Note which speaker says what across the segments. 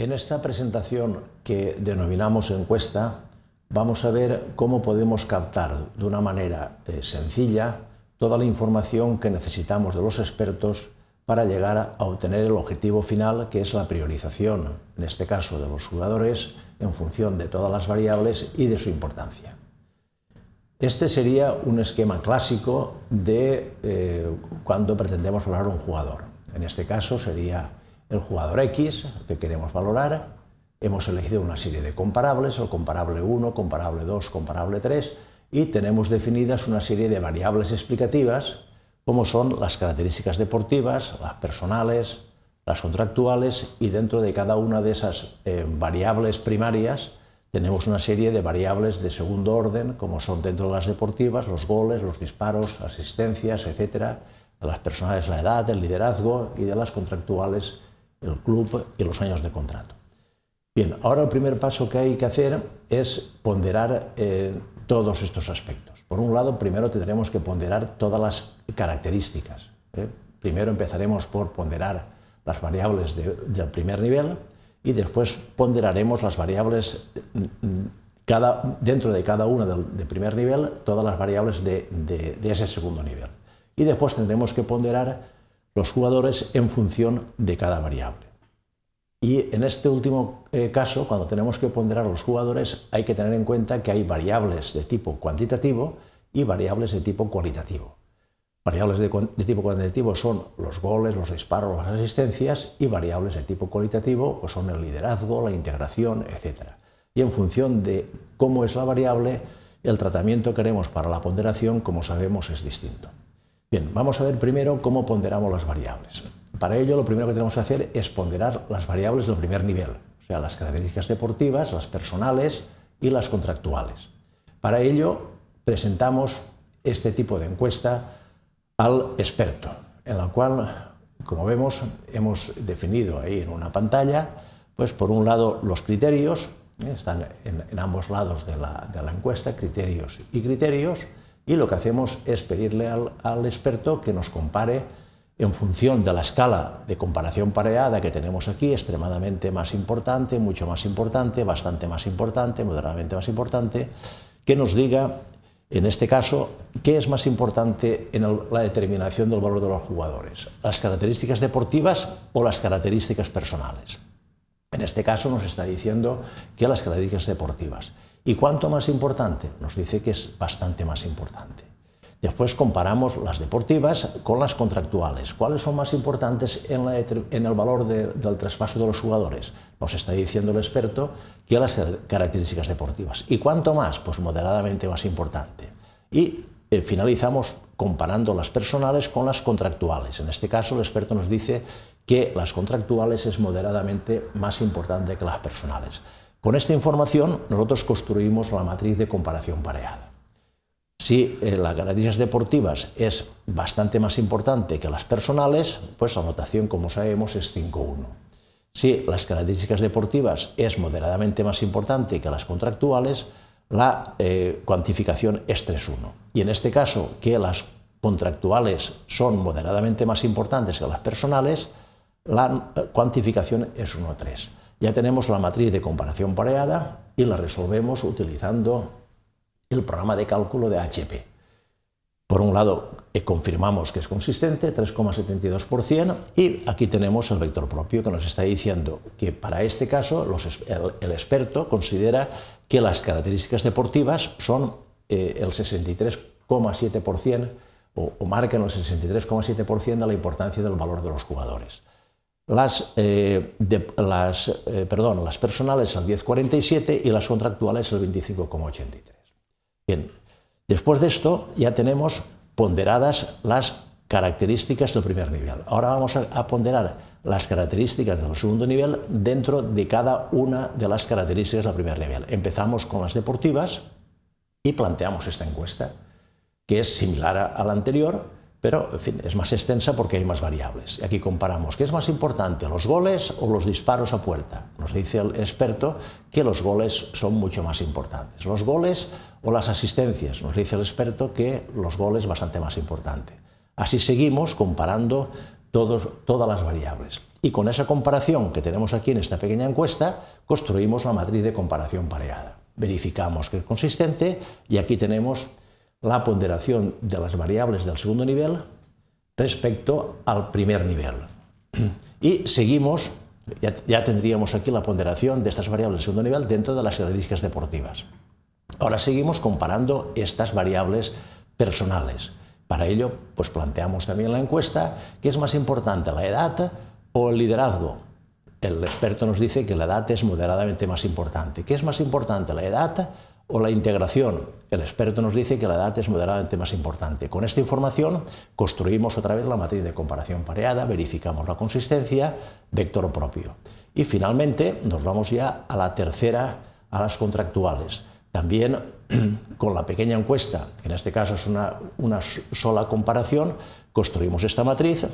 Speaker 1: En esta presentación que denominamos encuesta, vamos a ver cómo podemos captar de una manera eh, sencilla toda la información que necesitamos de los expertos para llegar a obtener el objetivo final, que es la priorización, en este caso de los jugadores, en función de todas las variables y de su importancia. Este sería un esquema clásico de eh, cuando pretendemos valorar un jugador. En este caso sería el jugador X que queremos valorar. Hemos elegido una serie de comparables, el comparable 1, comparable 2, comparable 3, y tenemos definidas una serie de variables explicativas como son las características deportivas, las personales, las contractuales y dentro de cada una de esas eh, variables primarias tenemos una serie de variables de segundo orden, como son dentro de las deportivas los goles, los disparos, asistencias, etcétera, de las personales la edad, el liderazgo y de las contractuales el club y los años de contrato. Bien, ahora el primer paso que hay que hacer es ponderar eh, todos estos aspectos. Por un lado, primero tendremos que ponderar todas las características. ¿eh? Primero empezaremos por ponderar las variables del primer nivel y después ponderaremos las variables cada, dentro de cada una del primer nivel, todas las variables de, ese segundo nivel. Y después tendremos que ponderar los jugadores en función de cada variable. Y en este último eh, caso, cuando tenemos que ponderar los jugadores, hay que tener en cuenta que hay variables de tipo cuantitativo y variables de tipo cualitativo. Variables de, tipo cuantitativo son los goles, los disparos, las asistencias y variables de tipo cualitativo pues son el liderazgo, la integración, etc. Y en función de cómo es la variable, el tratamiento que haremos para la ponderación, como sabemos, es distinto. Bien, vamos a ver primero cómo ponderamos las variables. Para ello, lo primero que tenemos que hacer es ponderar las variables del primer nivel, o sea, las características deportivas, las personales y las contractuales. Para ello, presentamos este tipo de encuesta al experto, en la cual, como vemos, hemos definido ahí en una pantalla, pues por un lado los criterios, ¿eh? están en, ambos lados de la, encuesta, criterios y criterios, y lo que hacemos es pedirle al, experto que nos compare en función de la escala de comparación pareada que tenemos aquí, extremadamente más importante, mucho más importante, bastante más importante, moderadamente más importante, que nos diga en este caso, ¿qué es más importante en la determinación del valor de los jugadores? ¿Las características deportivas o las características personales? En este caso nos está diciendo que las características deportivas. ¿Y cuánto más importante? Nos dice que es bastante más importante. Después comparamos las deportivas con las contractuales. ¿Cuáles son más importantes en, el valor del traspaso de los jugadores? Nos está diciendo el experto que las características deportivas. ¿Y cuánto más? Pues moderadamente más importante. Y eh, finalizamos comparando las personales con las contractuales. En este caso el experto nos dice que las contractuales es moderadamente más importante que las personales. Con esta información nosotros construimos la matriz de comparación pareada. Si eh, las garantías deportivas es bastante más importante que las personales, pues la notación, como sabemos, es 5-1. Si las características deportivas es moderadamente más importante que las contractuales, la eh, cuantificación es 3-1. Y en este caso, que las contractuales son moderadamente más importantes que las personales, la eh, cuantificación es 1-3. Ya tenemos la matriz de comparación pareada y la resolvemos utilizando el programa de cálculo de HP. Por un lado, eh, confirmamos que es consistente, 3,72%, y aquí tenemos el vector propio que nos está diciendo que para este caso el, experto considera que las características deportivas son eh, el 63,7% o, marcan el 63,7% de la importancia del valor de los jugadores. Las, eh, las, perdón, las personales el 10,47 y las contractuales el 25,83. Bien, después de esto ya tenemos ponderadas las características del primer nivel. Ahora vamos a, ponderar las características del segundo nivel dentro de cada una de las características del primer nivel. Empezamos con las deportivas y planteamos esta encuesta, que es similar a la anterior, pero es más extensa porque hay más variables. Aquí comparamos qué es más importante, los goles o los disparos a puerta. Nos dice el experto que los goles son mucho más importantes. Los goles o las asistencias. Nos dice el experto que los goles es bastante más importante. Así seguimos comparando todas las variables. Y con esa comparación que tenemos aquí en esta pequeña encuesta, construimos la matriz de comparación pareada. Verificamos que es consistente y aquí tenemos la ponderación de las variables del segundo nivel respecto al primer nivel. Y seguimos, ya, tendríamos aquí la ponderación de estas variables del segundo nivel dentro de las estadísticas deportivas. Ahora seguimos comparando estas variables personales. Para ello, pues planteamos también la encuesta, ¿qué es más importante, la edad o el liderazgo? El experto nos dice que la edad es moderadamente más importante. ¿Qué es más importante, la edad o la integración? El experto nos dice que la edad es moderadamente más importante. Con esta información construimos otra vez la matriz de comparación pareada, verificamos la consistencia, vector propio. Y finalmente nos vamos ya a la tercera, a las contractuales. También con la pequeña encuesta, en este caso es una, sola comparación, construimos esta matriz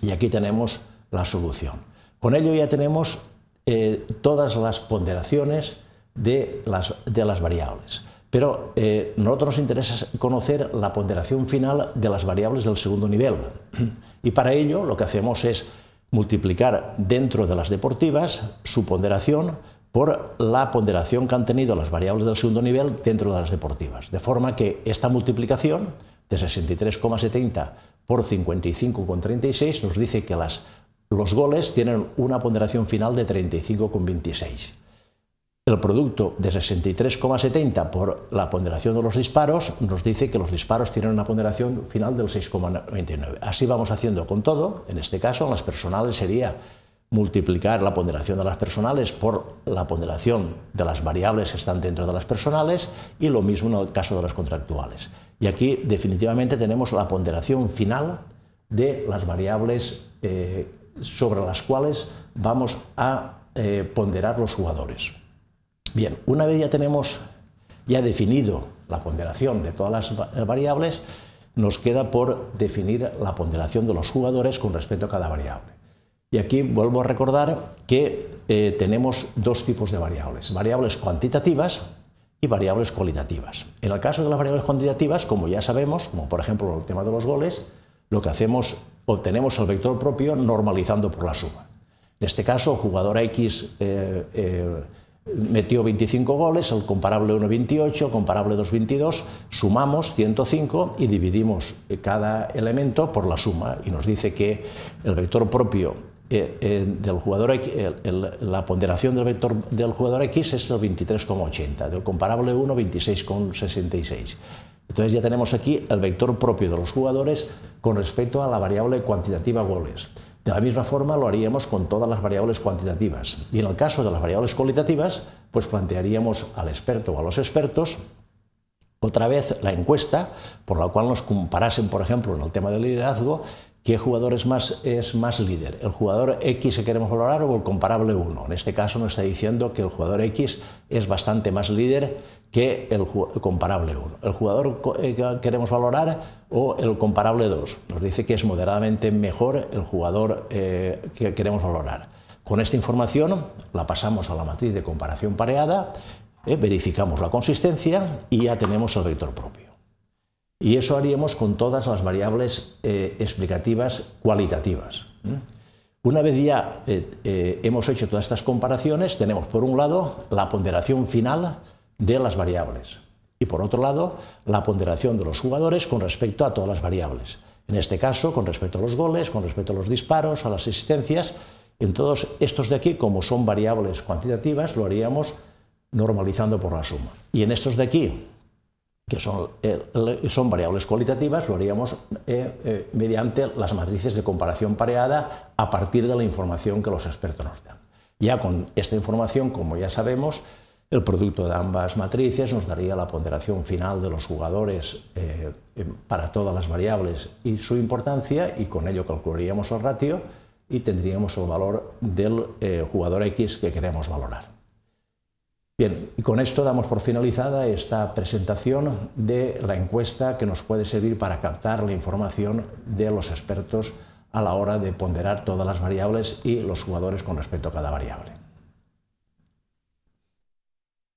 Speaker 1: y aquí tenemos la solución. Con ello ya tenemos eh, todas las ponderaciones de las, de las variables. Pero eh, nosotros nos interesa conocer la ponderación final de las variables del segundo nivel. Y para ello lo que hacemos es multiplicar dentro de las deportivas su ponderación por la ponderación que han tenido las variables del segundo nivel dentro de las deportivas. De forma que esta multiplicación de 63,70 por 55,36 nos dice que las, los goles tienen una ponderación final de 35,26. El producto de 63,70 por la ponderación de los disparos nos dice que los disparos tienen una ponderación final del 6,99. Así vamos haciendo con todo. En este caso, en las personales sería multiplicar la ponderación de las personales por la ponderación de las variables que están dentro de las personales y lo mismo en el caso de las contractuales. Y aquí definitivamente tenemos la ponderación final de las variables eh, sobre las cuales vamos a eh, ponderar los jugadores. Bien, una vez ya tenemos ya definido la ponderación de todas las variables, nos queda por definir la ponderación de los jugadores con respecto a cada variable. Y aquí vuelvo a recordar que eh, tenemos dos tipos de variables, variables cuantitativas y variables cualitativas. En el caso de las variables cuantitativas, como ya sabemos, como por ejemplo el tema de los goles, lo que hacemos, obtenemos el vector propio normalizando por la suma. En este caso, jugador X eh, eh, metió 25 goles, el comparable 1 28, el comparable 2 22, sumamos 105 y dividimos cada elemento por la suma y nos dice que el vector propio eh, eh, del jugador X, la ponderación del vector del jugador X es el 23,80, del comparable 1 26,66. Entonces ya tenemos aquí el vector propio de los jugadores con respecto a la variable cuantitativa goles. De la misma forma lo haríamos con todas las variables cuantitativas. Y en el caso de las variables cualitativas, pues plantearíamos al experto o a los expertos otra vez la encuesta por la cual nos comparasen, por ejemplo, en el tema del liderazgo, ¿Qué jugador es más, es más líder? ¿El jugador X que queremos valorar o el comparable 1? En este caso nos está diciendo que el jugador X es bastante más líder que el, comparable 1. ¿El jugador eh, que queremos valorar o el comparable 2? Nos dice que es moderadamente mejor el jugador eh, que queremos valorar. Con esta información la pasamos a la matriz de comparación pareada, eh, verificamos la consistencia y ya tenemos el vector propio. Y eso haríamos con todas las variables eh, explicativas cualitativas. Una vez ya eh, eh, hemos hecho todas estas comparaciones, tenemos por un lado la ponderación final de las variables y por otro lado la ponderación de los jugadores con respecto a todas las variables. En este caso, con respecto a los goles, con respecto a los disparos, a las asistencias, en todos estos de aquí, como son variables cuantitativas, lo haríamos normalizando por la suma. Y en estos de aquí, que son, eh, son variables cualitativas, lo haríamos eh, eh, mediante las matrices de comparación pareada a partir de la información que los expertos nos dan. Ya con esta información, como ya sabemos, el producto de ambas matrices nos daría la ponderación final de los jugadores para todas las variables y su importancia, y con ello calcularíamos el ratio y tendríamos el valor del jugador X que queremos valorar. Bien, y con esto damos por finalizada esta presentación de la encuesta que nos puede servir para captar la información de los expertos a la hora de ponderar todas las variables y los jugadores con respecto a cada variable.